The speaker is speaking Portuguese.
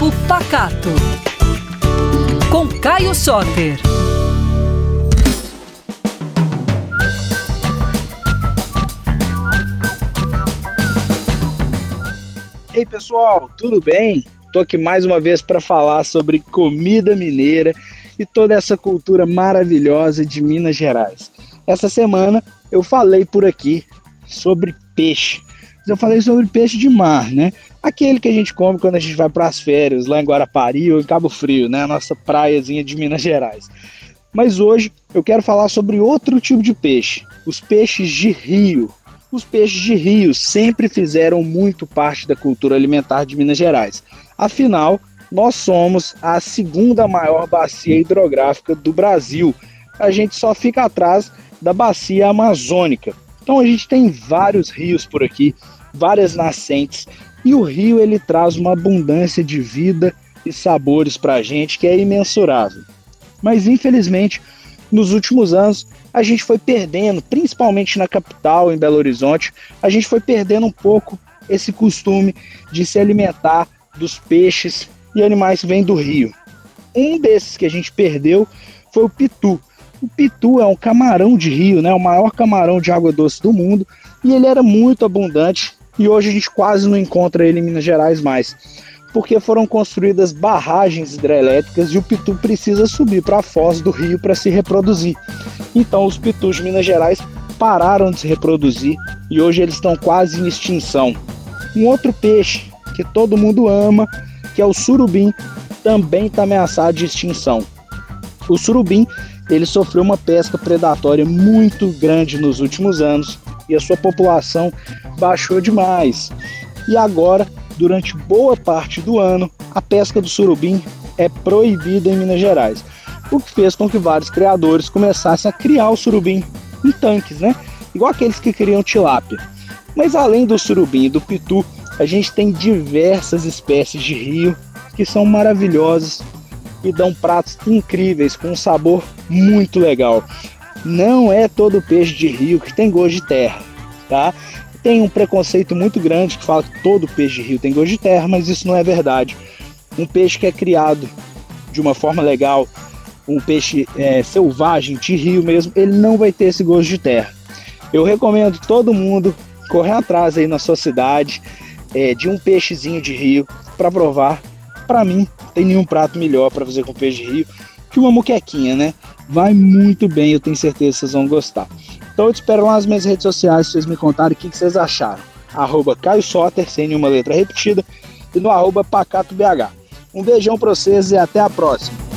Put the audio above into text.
Papo Pacato. Com Caio Soter. Ei pessoal, tudo bem? Estou aqui mais uma vez para falar sobre comida mineira e toda essa cultura maravilhosa de Minas Gerais. Essa semana eu falei por aqui sobre peixe. Eu falei sobre peixe de mar, né? Aquele que a gente come quando a gente vai para as férias, lá em Guarapari ou em Cabo Frio, né? A nossa praiazinha de Minas Gerais. Mas hoje eu quero falar sobre outro tipo de peixe, os peixes de rio. Os peixes de rio sempre fizeram muito parte da cultura alimentar de Minas Gerais. Afinal, nós somos a segunda maior bacia hidrográfica do Brasil. A gente só fica atrás da bacia amazônica. Então a gente tem vários rios por aqui, várias nascentes, e o rio ele traz uma abundância de vida e sabores para a gente que é imensurável. Mas infelizmente, nos últimos anos, a gente foi perdendo, principalmente na capital, em Belo Horizonte, a gente foi perdendo um pouco esse costume de se alimentar dos peixes e animais que vêm do rio. Um desses que a gente perdeu foi o pitu. O pitu é um camarão de rio, né, o maior camarão de água doce do mundo, e ele era muito abundante e hoje a gente quase não encontra ele em Minas Gerais mais, porque foram construídas barragens hidrelétricas e o pitu precisa subir para a foz do rio para se reproduzir. Então os pitus de Minas Gerais pararam de se reproduzir e hoje eles estão quase em extinção. Um outro peixe que todo mundo ama, que é o surubim, também está ameaçado de extinção. O surubim ele sofreu uma pesca predatória muito grande nos últimos anos e a sua população baixou demais. E agora, durante boa parte do ano, a pesca do surubim é proibida em Minas Gerais, o que fez com que vários criadores começassem a criar o surubim em tanques, né? Igual aqueles que criam tilápia. Mas além do surubim e do pitu, a gente tem diversas espécies de rio que são maravilhosas e dão pratos incríveis com um sabor muito legal. Não é todo peixe de rio que tem gosto de terra, tá? Tem um preconceito muito grande que fala que todo peixe de rio tem gosto de terra, mas isso não é verdade. Um peixe que é criado de uma forma legal, um peixe é, selvagem de rio mesmo, ele não vai ter esse gosto de terra. Eu recomendo todo mundo correr atrás aí na sua cidade é, de um peixezinho de rio para provar. Para mim, tem nenhum prato melhor para fazer com peixe de rio que uma muquequinha, né? Vai muito bem, eu tenho certeza que vocês vão gostar. Então eu te espero lá nas minhas redes sociais vocês me contarem o que, que vocês acharam. Arroba Caio Soter, sem nenhuma letra repetida, e no arroba PacatoBH. Um beijão pra vocês e até a próxima.